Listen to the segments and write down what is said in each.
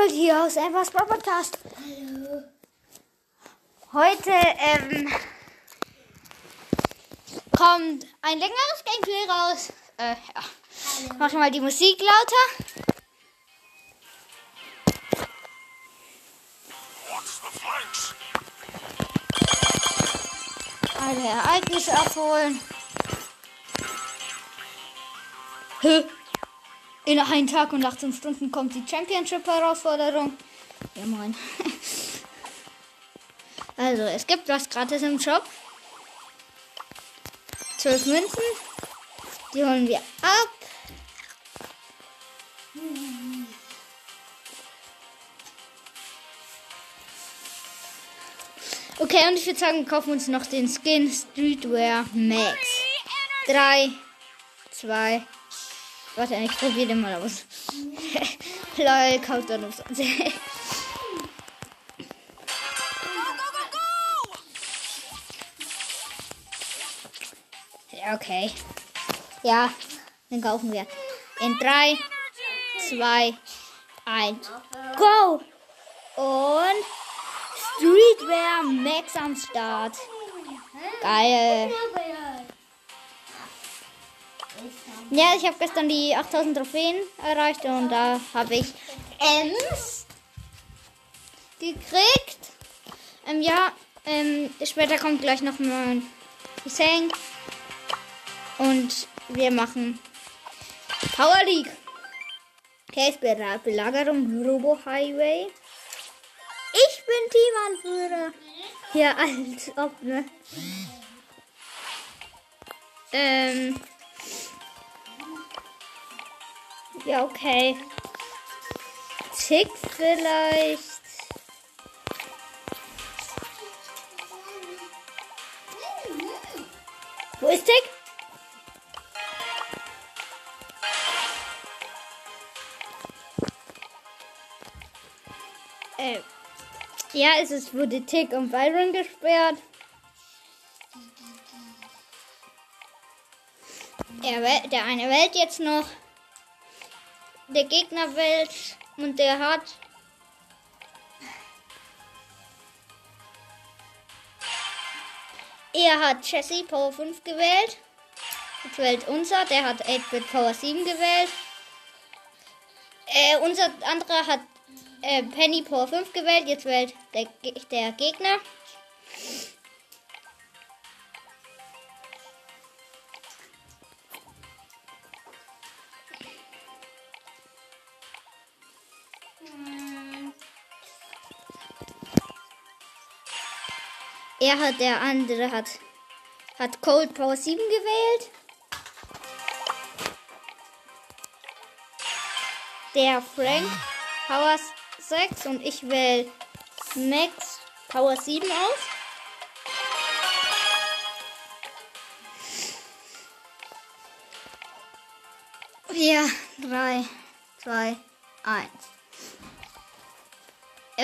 Folge hier aus Evers Podcast. Hallo. Heute ähm, kommt ein längeres Gameplay raus. Äh, ja. Ich mache mal die Musik lauter. Alle Ereignisse abholen. Hä? In einem Tag und 18 Stunden kommt die Championship-Herausforderung. Ja, moin. Also, es gibt was gratis im Shop. 12 Münzen. Die holen wir ab. Okay, und ich würde sagen, wir kaufen uns noch den Skin Streetwear Max. 3, 2, warte, ich probiere den mal aus. Lol, dann auf Ja, okay. Ja, dann kaufen wir. In 3, 2, 1, go! Und Streetwear Max am Start. Geil. Ja, ich habe gestern die 8000 Trophäen erreicht und da habe ich Ems gekriegt. Ähm, ja, ähm, später kommt gleich noch mein Cousin. Und wir machen Power League. Okay, ist Belagerung Robo Highway. Ich bin Teamanführer. Ja, als ob, ne? Ähm. Ja, okay. Tick vielleicht. Wo ist Tick? Äh, ja, es ist, wurde Tick und Byron gesperrt. Er, der eine wählt jetzt noch. Der Gegner wählt und der hat. Er hat Jesse Power 5 gewählt. Jetzt wählt unser, der hat 8-Bit Power 7 gewählt. Äh, unser anderer hat äh, Penny Power 5 gewählt. Jetzt wählt der, der Gegner. Er hat, der andere hat, hat Cold Power 7 gewählt. Der Frank Power 6 und ich wähle Max Power 7 aus. Vier, drei, zwei,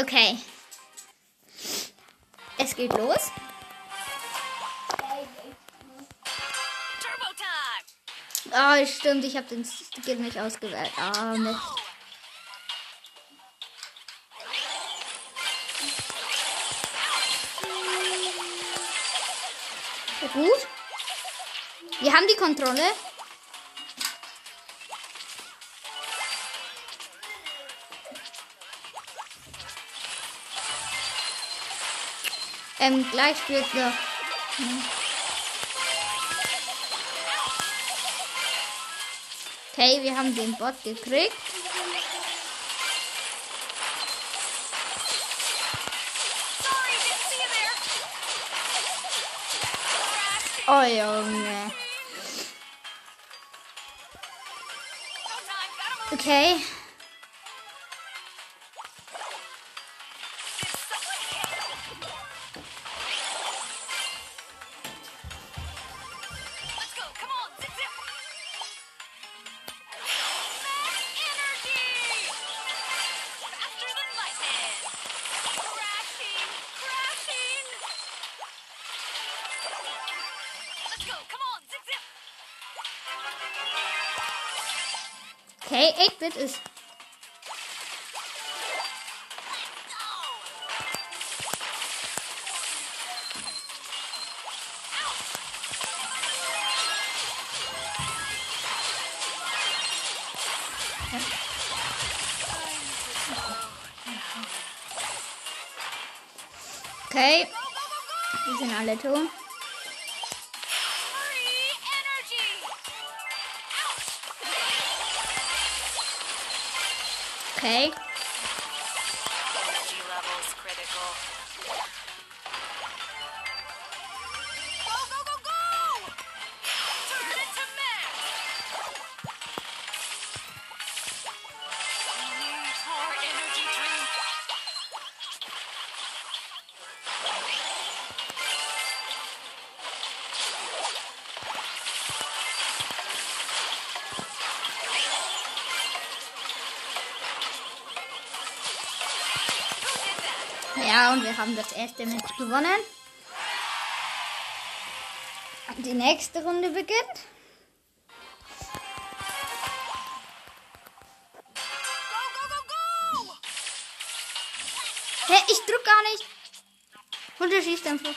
Okay. Es geht los. Ah, oh, stimmt, ich habe den Skill nicht ausgewählt. Ah, oh, Mist. Gut. Wir haben die Kontrolle. Ähm, gleich wird noch. Okay, wir haben den Bot gekriegt. Oh Junge. Okay. Okay, 8-Bit ist erste Match gewonnen. Die nächste Runde beginnt. Hä, hey, ich drück gar nicht. Und er schießt einfach.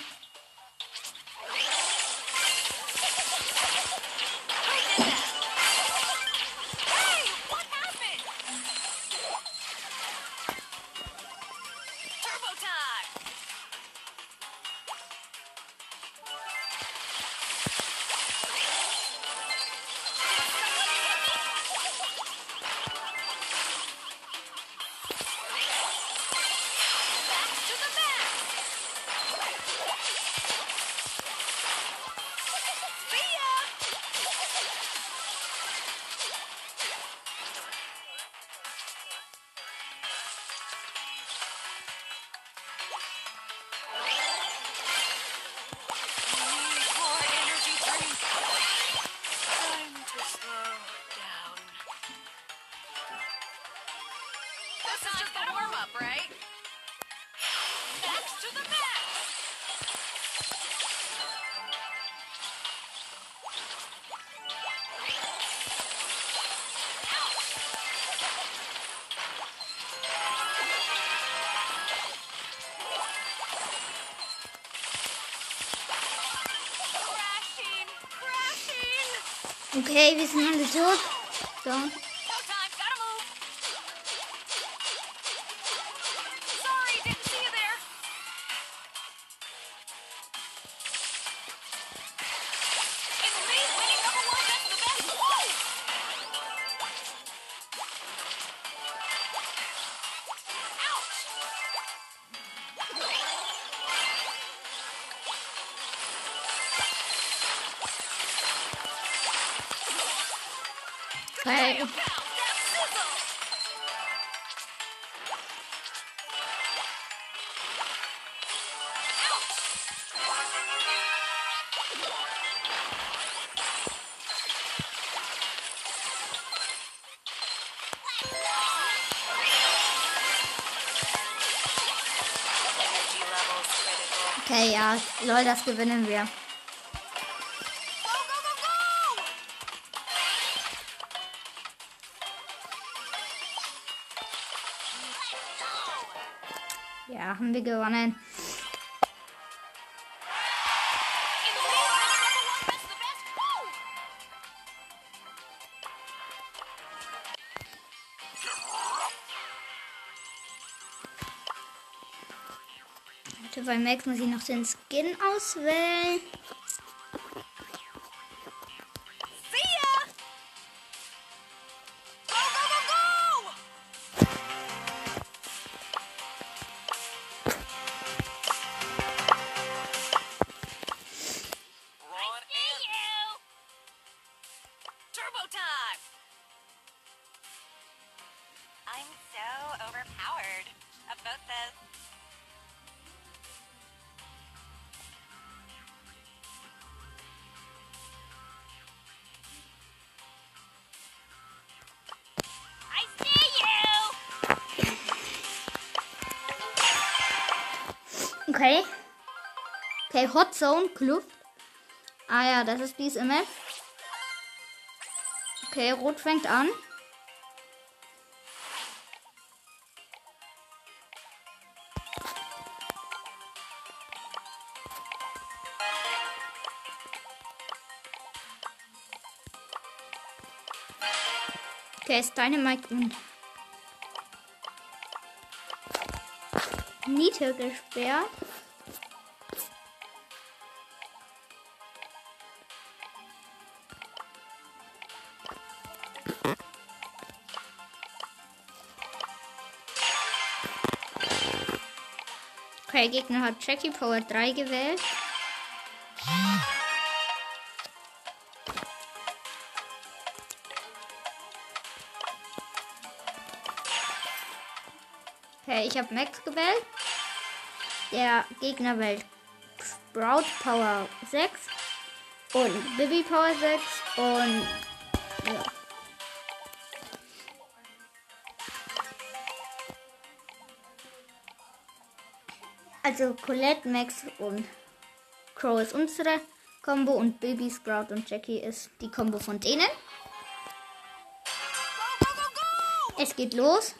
Okay, wir sind alle tot. So. Okay, ja, lol, das gewinnen wir. Ja, haben wir gewonnen. bei Max muss ich noch den Skin auswählen. Okay, Hot Zone, Club. Ah ja, das ist dies immer. Okay, Rot fängt an. Okay, ist Dynamite und Niete gesperrt. Okay, Gegner hat Jackie Power 3 gewählt. Okay, ich habe Max gewählt. Der Gegner wählt Sprout Power 6 und Bibi Power 6 und Also Colette, Max und Crow ist unsere Combo und Baby, Sprout und Jackie ist die Combo von denen. Es geht los.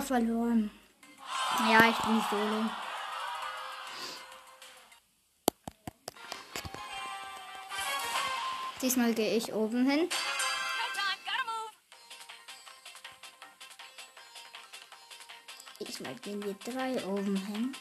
Verloren. Ja, ich bin solo. Diesmal gehe ich oben hin. Diesmal gehen wir drei oben hin.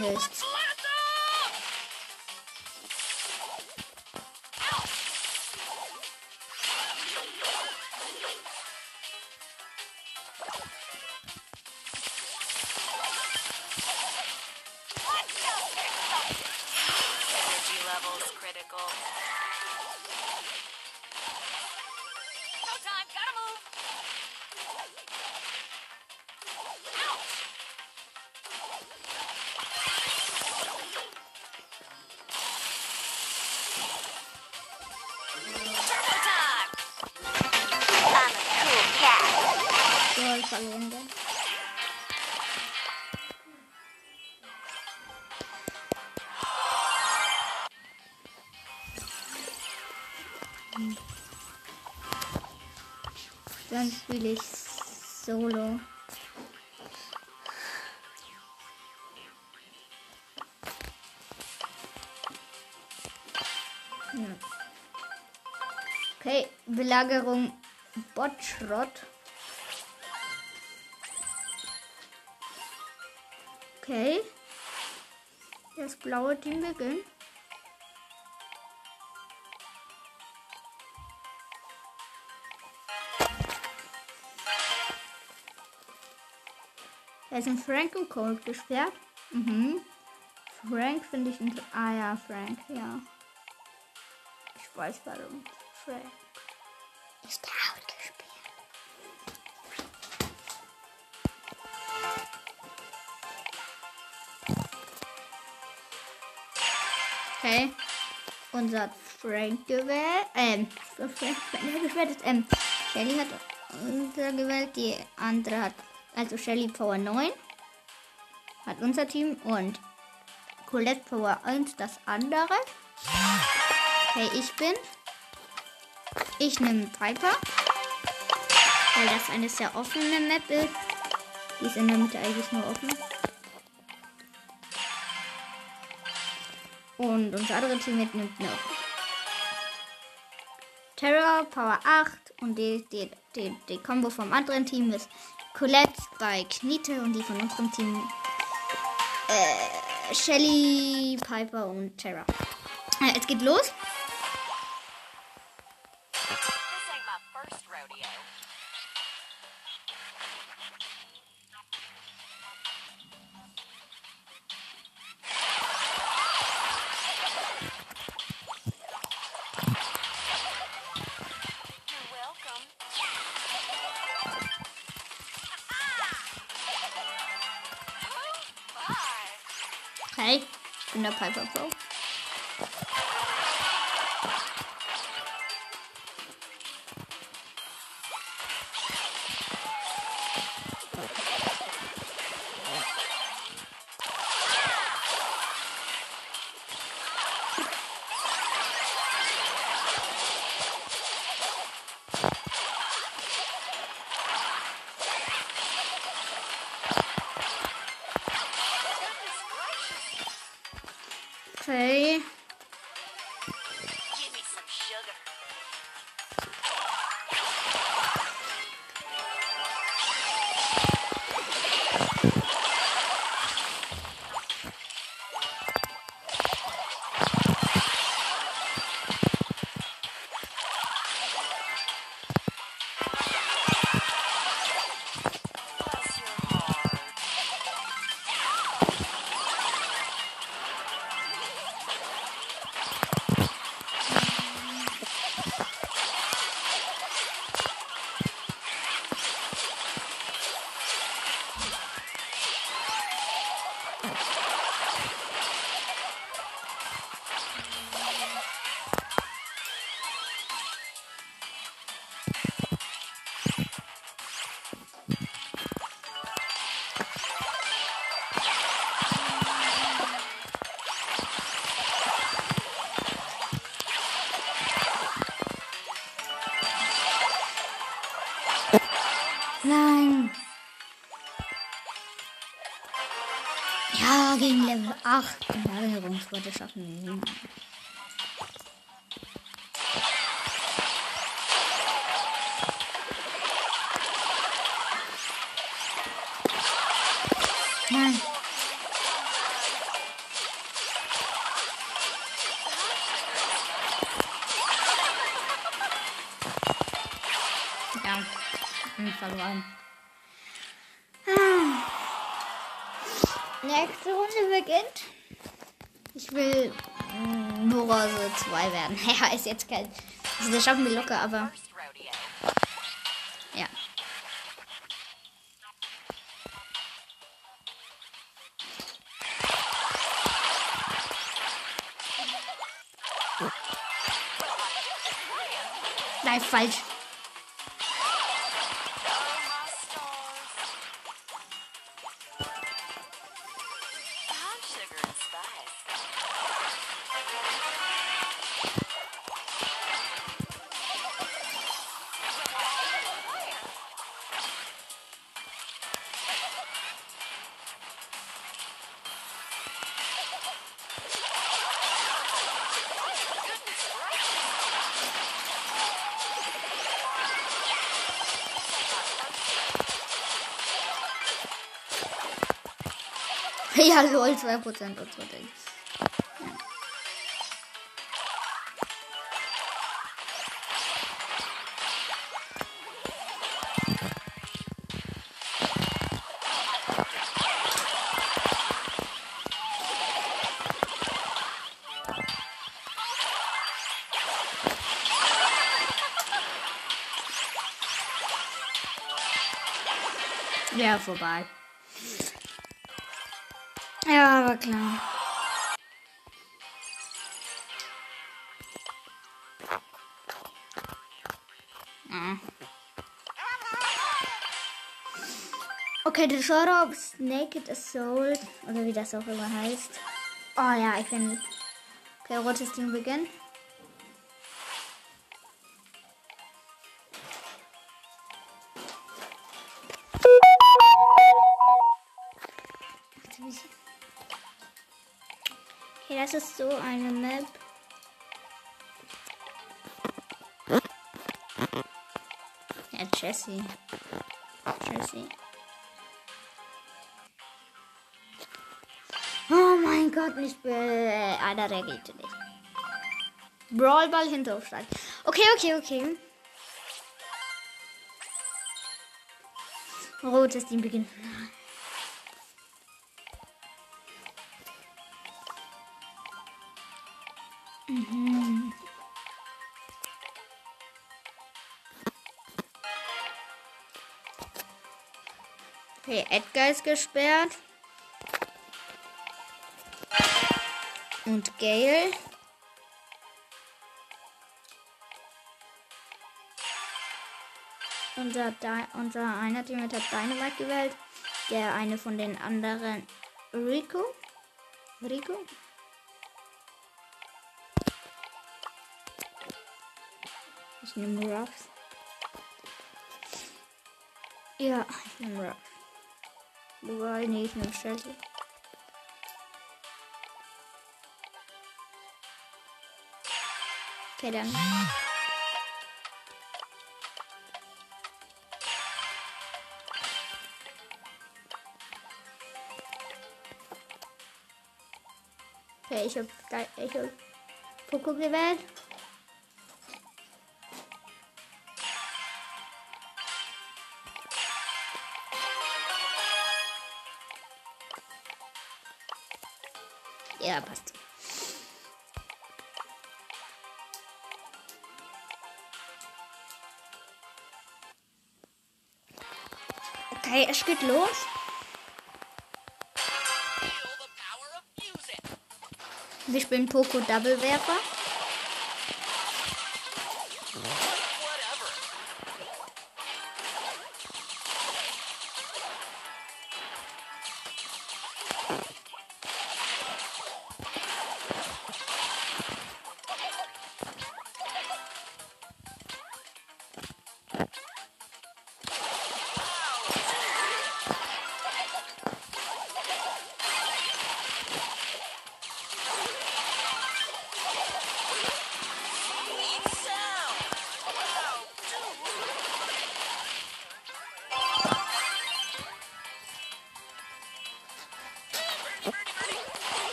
missed. Energy levels critical. Belagerung Botschrott. Okay. Das blaue Team beginnt. Da ist ein Frank und Cold gesperrt. Mhm. Frank finde ich inter Ah ja, Frank, ja. Ich weiß warum. Frank. Unser Frank gewählt. Ähm, Frank gewählt. Ähm, Shelly hat unser gewählt. Die andere hat, also Shelly Power 9 hat unser Team und Colette Power 1 das andere. Okay, ich bin. Ich nehme Piper. Weil das eine sehr offene Map ist. Die ist in der Mitte eigentlich nur offen. Und unser anderes Team nimmt noch Terror, Power 8 und die, die, die, die Combo vom anderen Team ist Colette bei Knete und die von unserem Team äh, Shelly, Piper und Terra. Äh, es geht los. Ich bin der Lagerungsworte schaffen wir. Nein. Ist jetzt kein. Also, das schaffen wir locker, aber ja. Nein, falsch. Ja, lol, 2% und so Ding. Ja, vorbei aber klein. Okay, der Genre ist Naked Assault oder wie das auch immer heißt. Oh ja, ich bin. Okay, rotes Team beginnt. Das ist so eine Map. Ja, Jesse. Jesse. Oh mein Gott, nicht be Alter, der geht nicht. Brawlball Hinterhofstadt. Okay, okay, okay. Rotes Team beginnt. Mhm. Okay, Edgar ist gesperrt. Und Gale. Unser, Di unser einer Teammate hat Dynamite gewählt. Der eine von den anderen Rico. Rico? Ich nehme Ruffs. Ja, ich nehme Ruffs. Wobei, nee, ich nehme Shelly. Okay, dann. Okay, ich hab, ich hab Poco gewählt. Ja, passt. Okay, es geht los. Wir spielen Poco Double Werfer.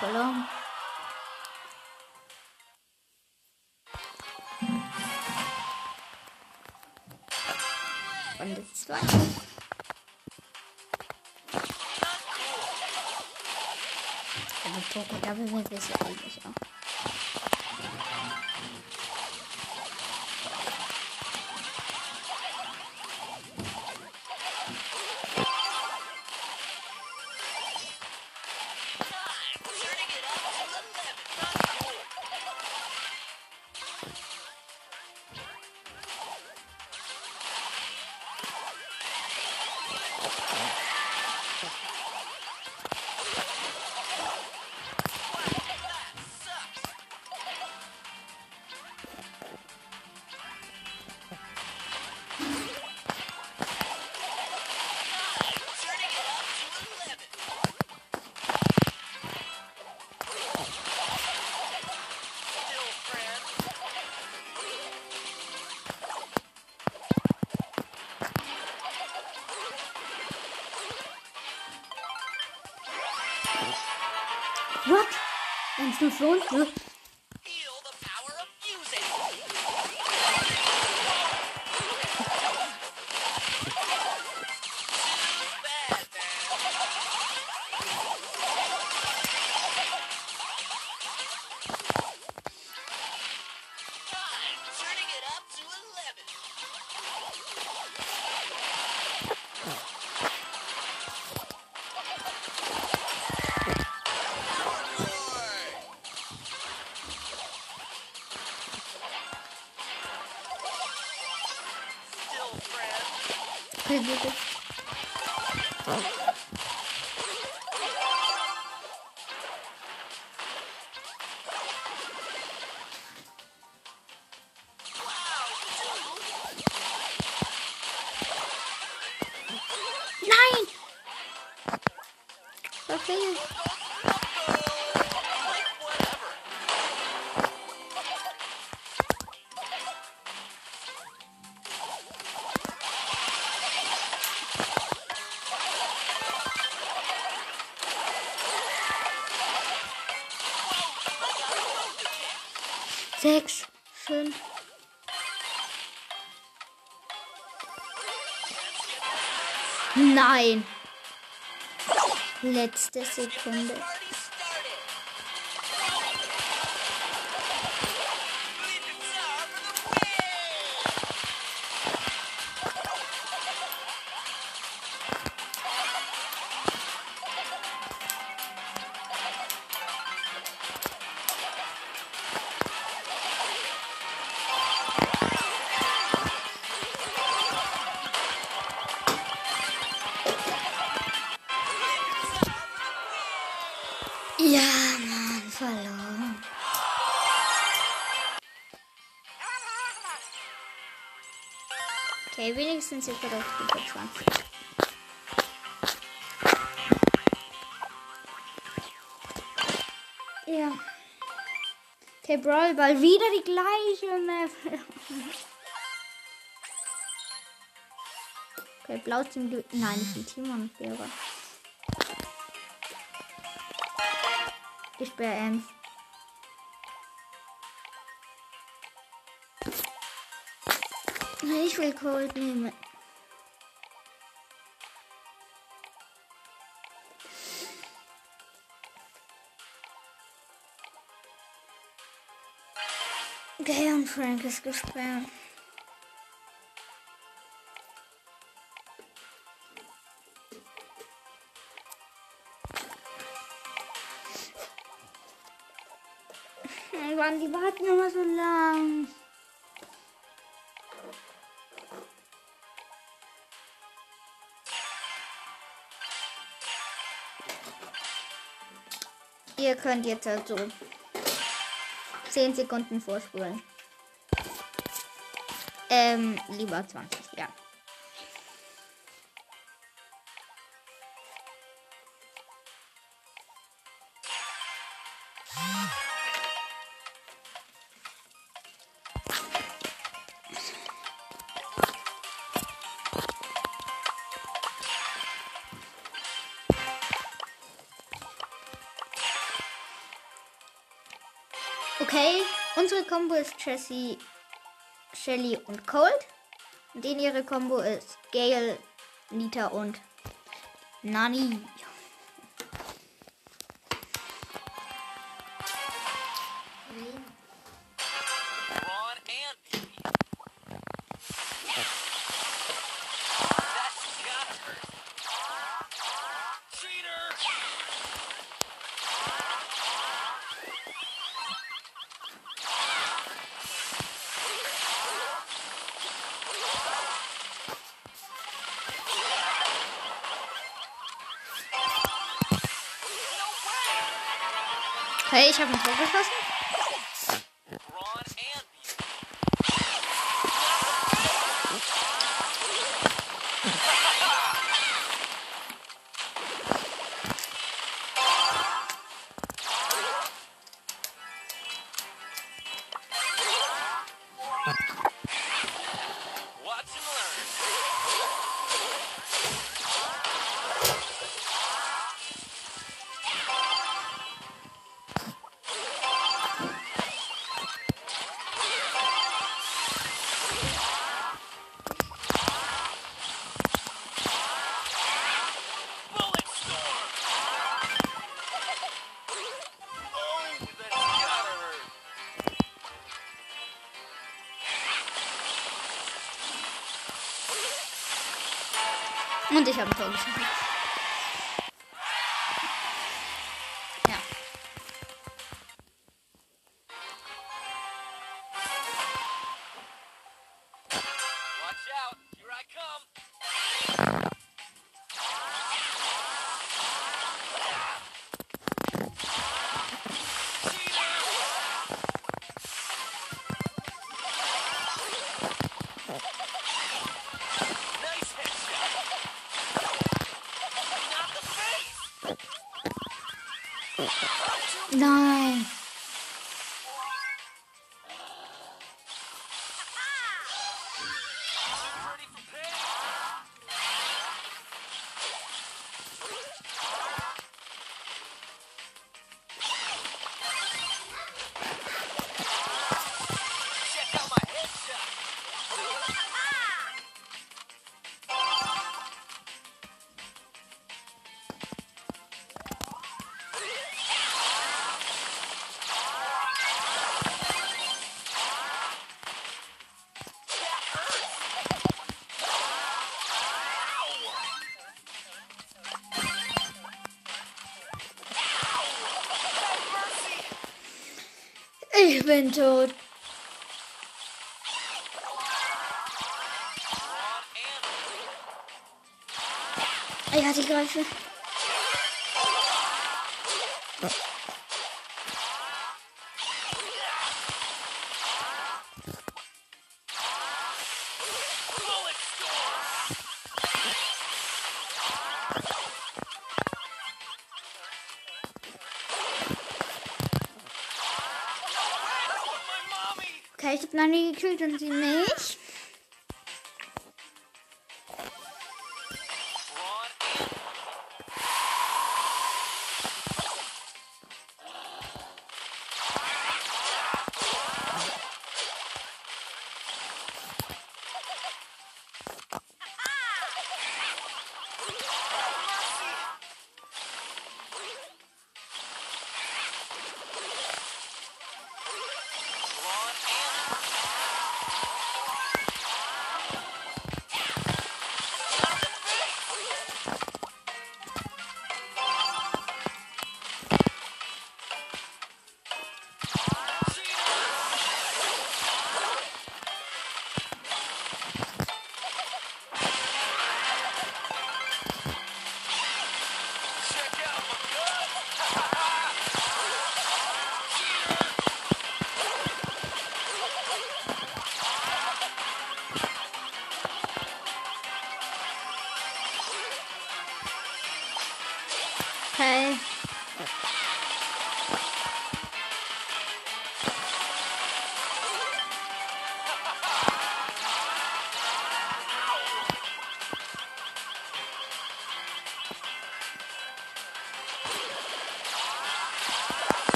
Verloren. Runde 2. Also Poco Double Win ist ja eigentlich auch. What? 1-0 für uns, Letzte Sekunde. Wenigstens ist er auf Stufe 20. Ja. Okay, Brawl Ball, wieder die gleiche Map. Okay, blaues Team gewinnt. Nein, nicht ein Team und Bäre. Ich bin Ems. Ich will Cold nehmen. Okay, und Frank ist gesperrt. Mann, die warten immer so lang. Ihr könnt jetzt halt so 10 Sekunden vorspulen. Ähm, lieber 20, ja. Okay, unsere Combo ist Jessie, Shelly und Cold. Den ihre Combo ist Gale, Nita und Nani. Ich habe ein Tor geschossen. Und ich habe ein Tor geschossen. Ich bin tot. Ja, die Greife. Nani gekillt und sie nicht.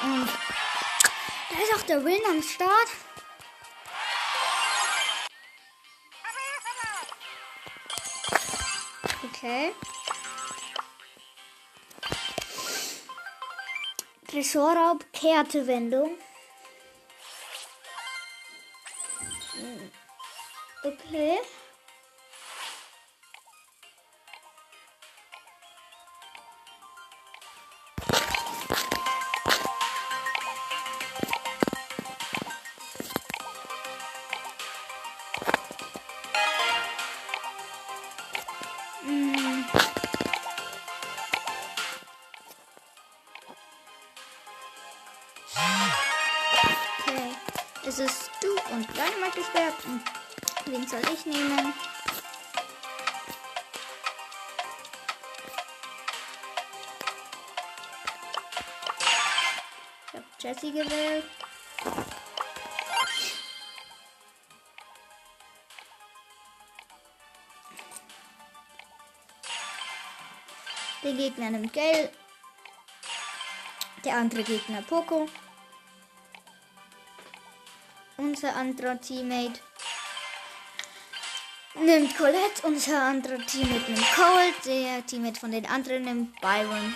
Und da ist auch der Win am Start. Okay. Tresorraub, Kehrtewendung. Okay. Gegner nimmt Gale. Der andere Gegner Poco. Unser anderer Teammate nimmt Colette. Unser anderer Teammate nimmt Cole. Der Teammate von den anderen nimmt Byron.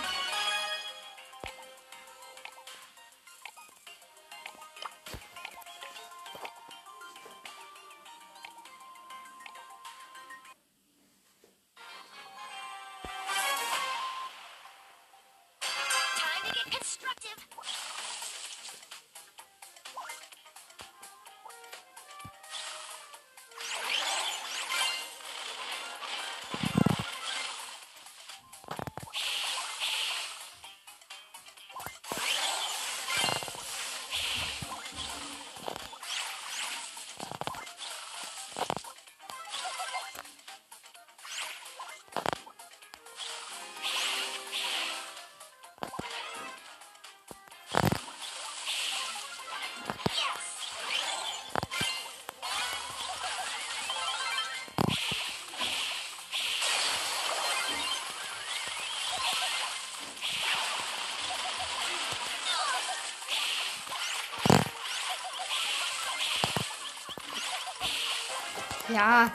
Ja.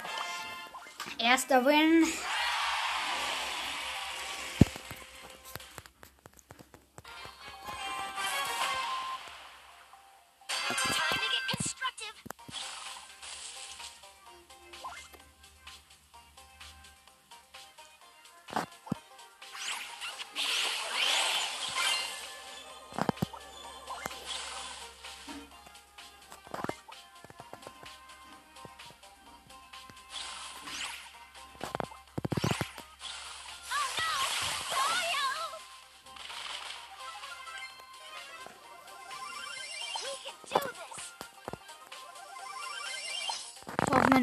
Erster Win.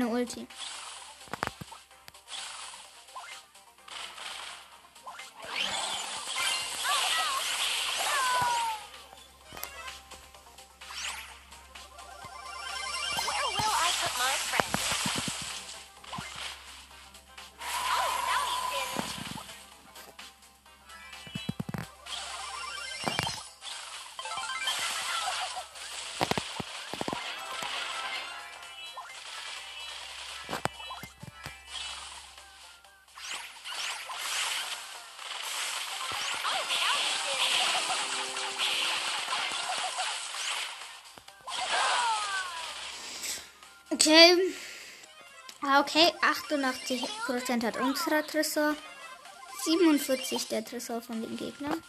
Ulti. Okay. Ah, Okay, 88% hat unser Tresor. 47 der Tresor von den Gegnern.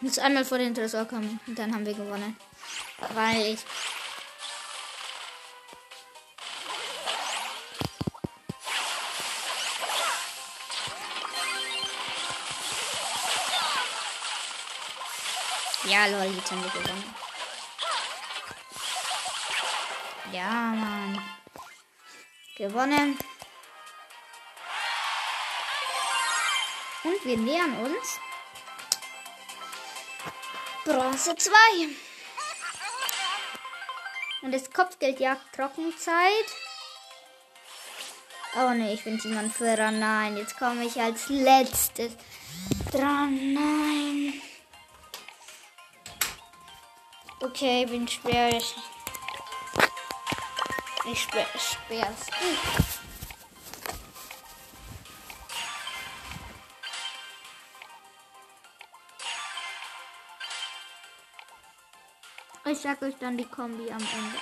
Muss einmal vor den Tresor kommen und dann haben wir gewonnen. Weil ich. Ja, lol, jetzt haben wir gewonnen. Ja, Mann. Gewonnen. Und wir nähern uns. Bronze 2. Und das Kopfgeldjagd Trockenzeit. Oh ne, ich bin Simon Führer. Nein, jetzt komme ich als letztes dran. Nein. Okay, bin schwer. Ich sperr, sperr's. Ich sag euch dann die Kombi am Ende.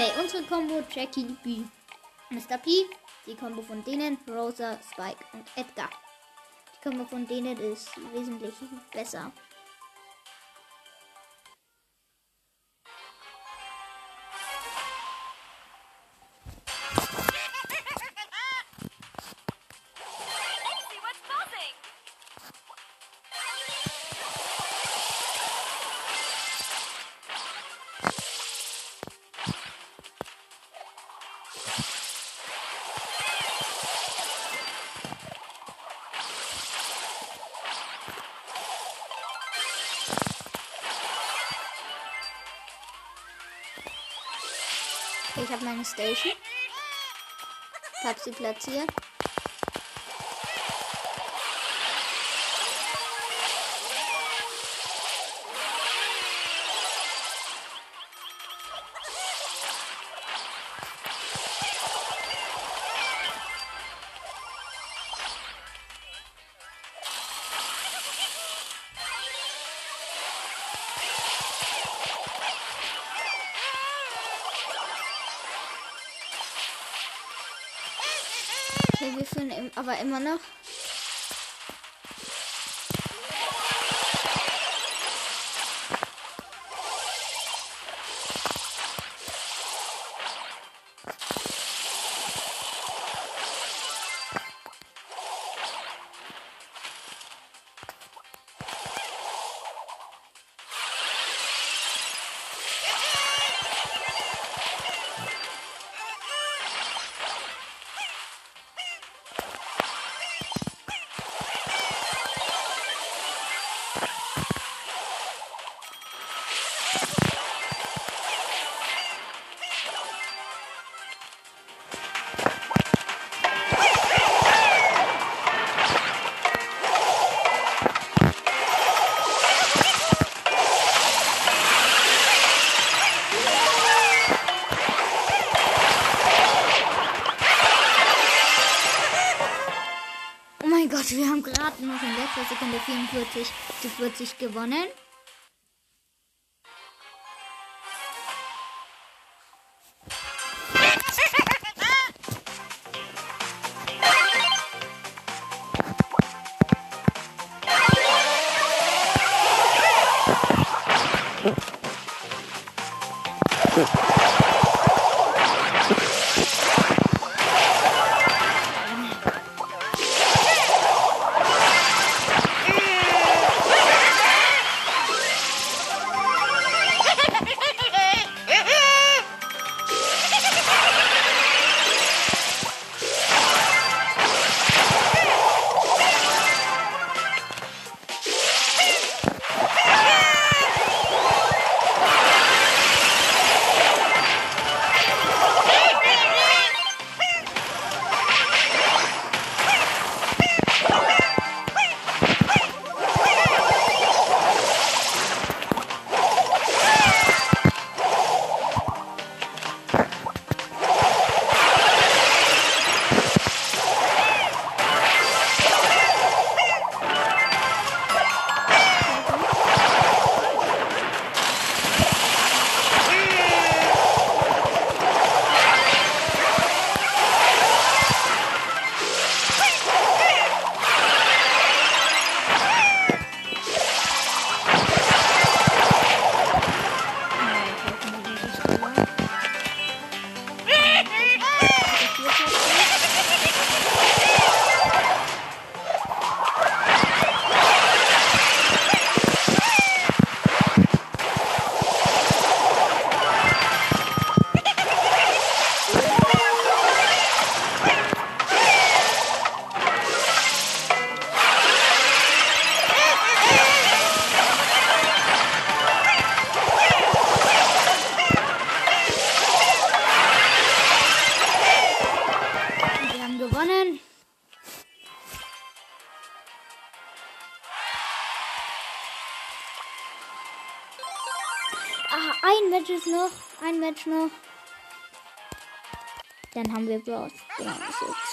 Okay, unsere Combo Jackie B. Mr. P. Die Combo von denen Rosa, Spike und Edgar. Die Combo von denen ist wesentlich besser. Station. Ich habe sie platziert. Aber immer noch. 44 zu 40 gewonnen.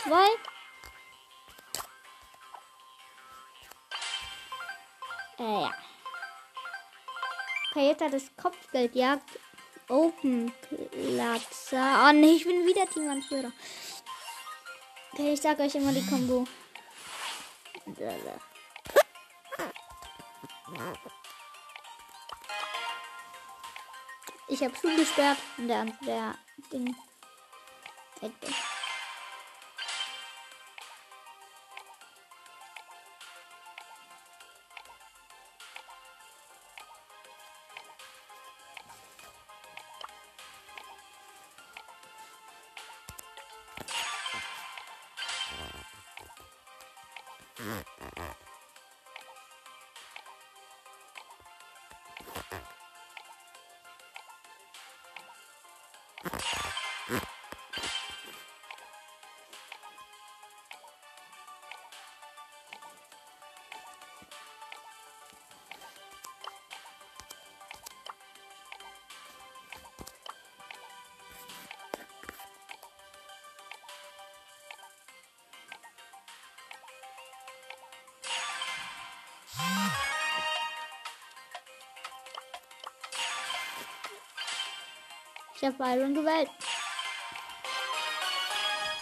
Zwei. Äh, ja. Okay, jetzt hat das Kopfgeldjagd Open Platzer. Oh nee, ich bin wieder Teamanführer. Okay, ich sag euch immer die Combo. Ich habe zugesperrt und der, der Ding. Ich habe Byron gewählt.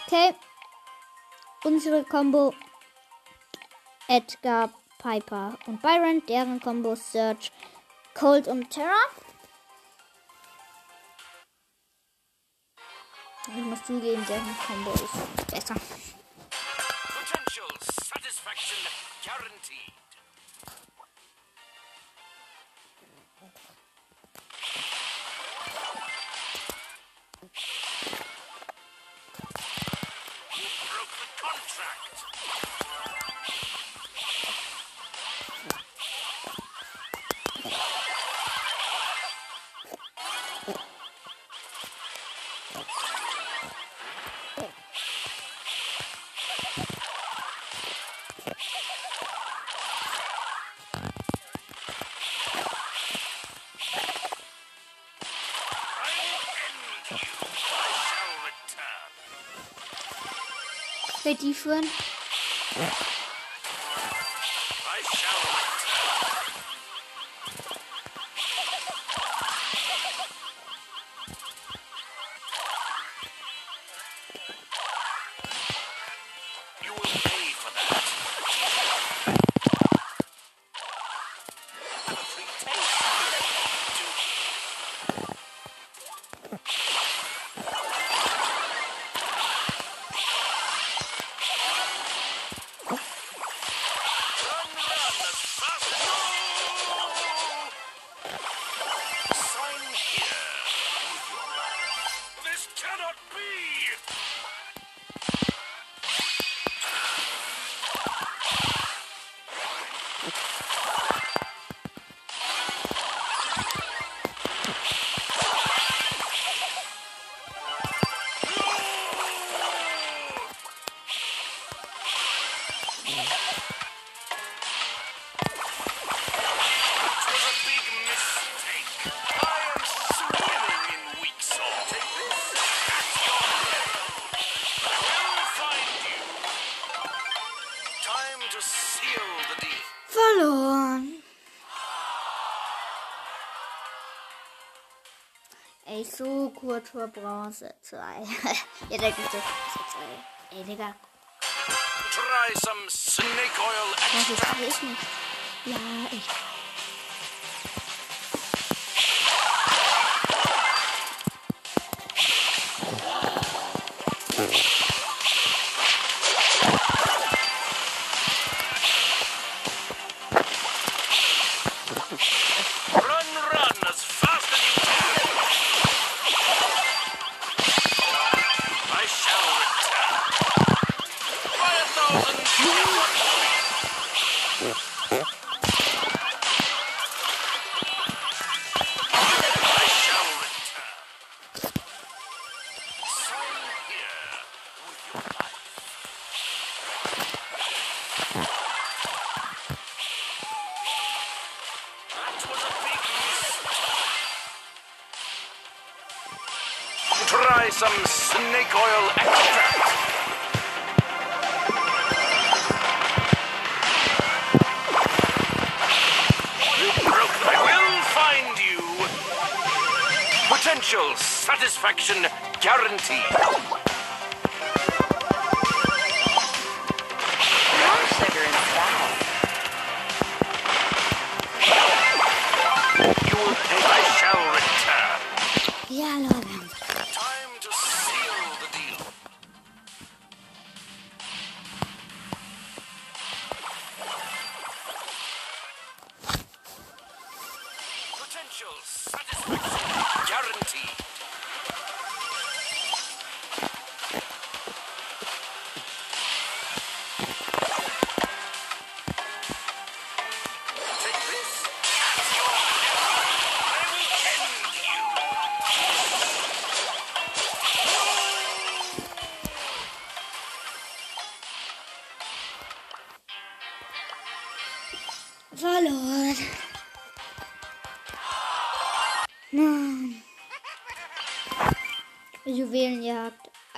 Okay. Unsere Combo Edgar, Piper und Byron. Deren Combo Search, Cold und Terra. Ich muss zugeben, deren Combo ist besser. Potential satisfaction guaranteed. Die führen? Ey, so kurz vor Bronze 2. ja, der gute Bronze 2. Ey, Digga. Try some snake oil Das ist extract. nicht. Ja, ich.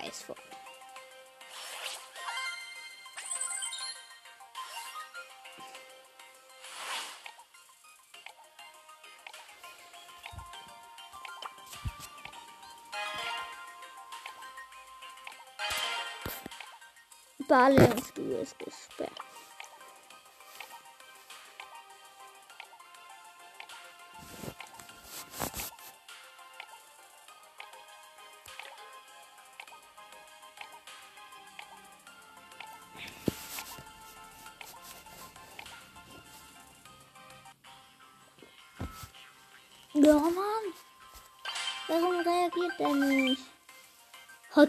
Juwelenjagd, Eisfort. Ballungsstuhl ist gesperrt.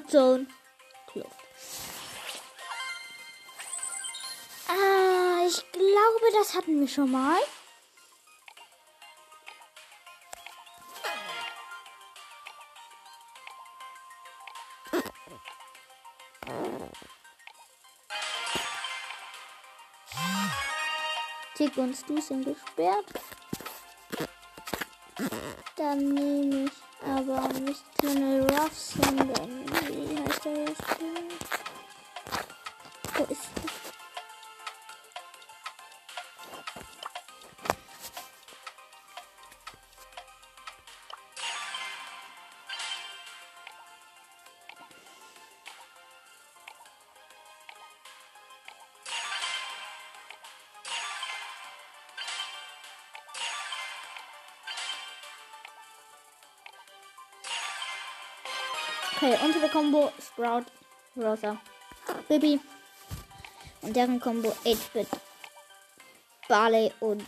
Zone. Kluft. Ah, ich glaube, das hatten wir schon mal. Tick und Stu sind gesperrt. Dann nehme ich aber nicht Colonel Ruff, sondern wie heißt der jetzt? Okay, unsere Combo Sprout, Rosa, Bibi. Und deren Combo 8-Bit, Barley und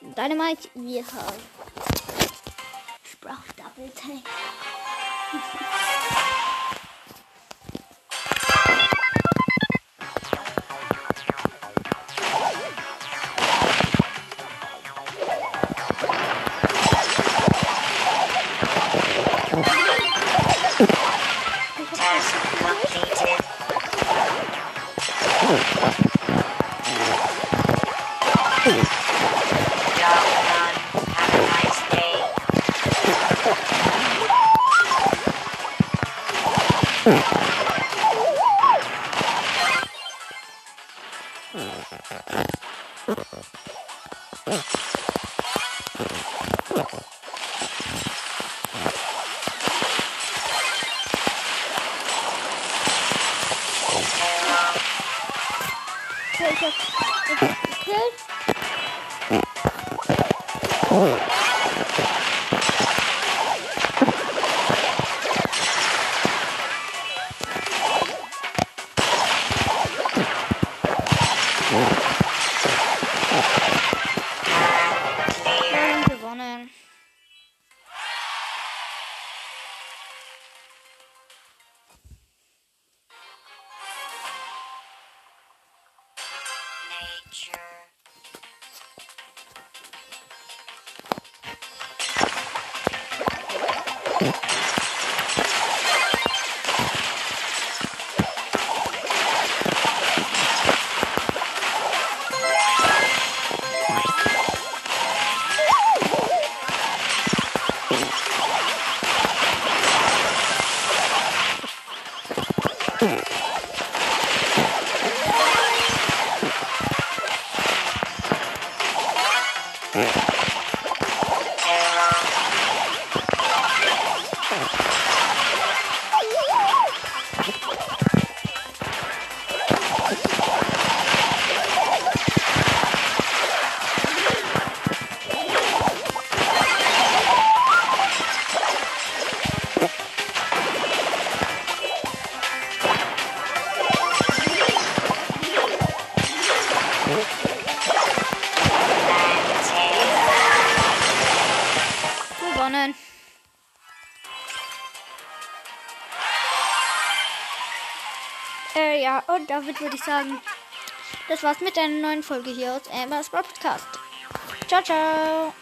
Dynamite. Wir haben Sprout Double Tank. picture. you ich sagen, das war's mit einer neuen Folge hier aus Amber's Podcast. Ciao, ciao.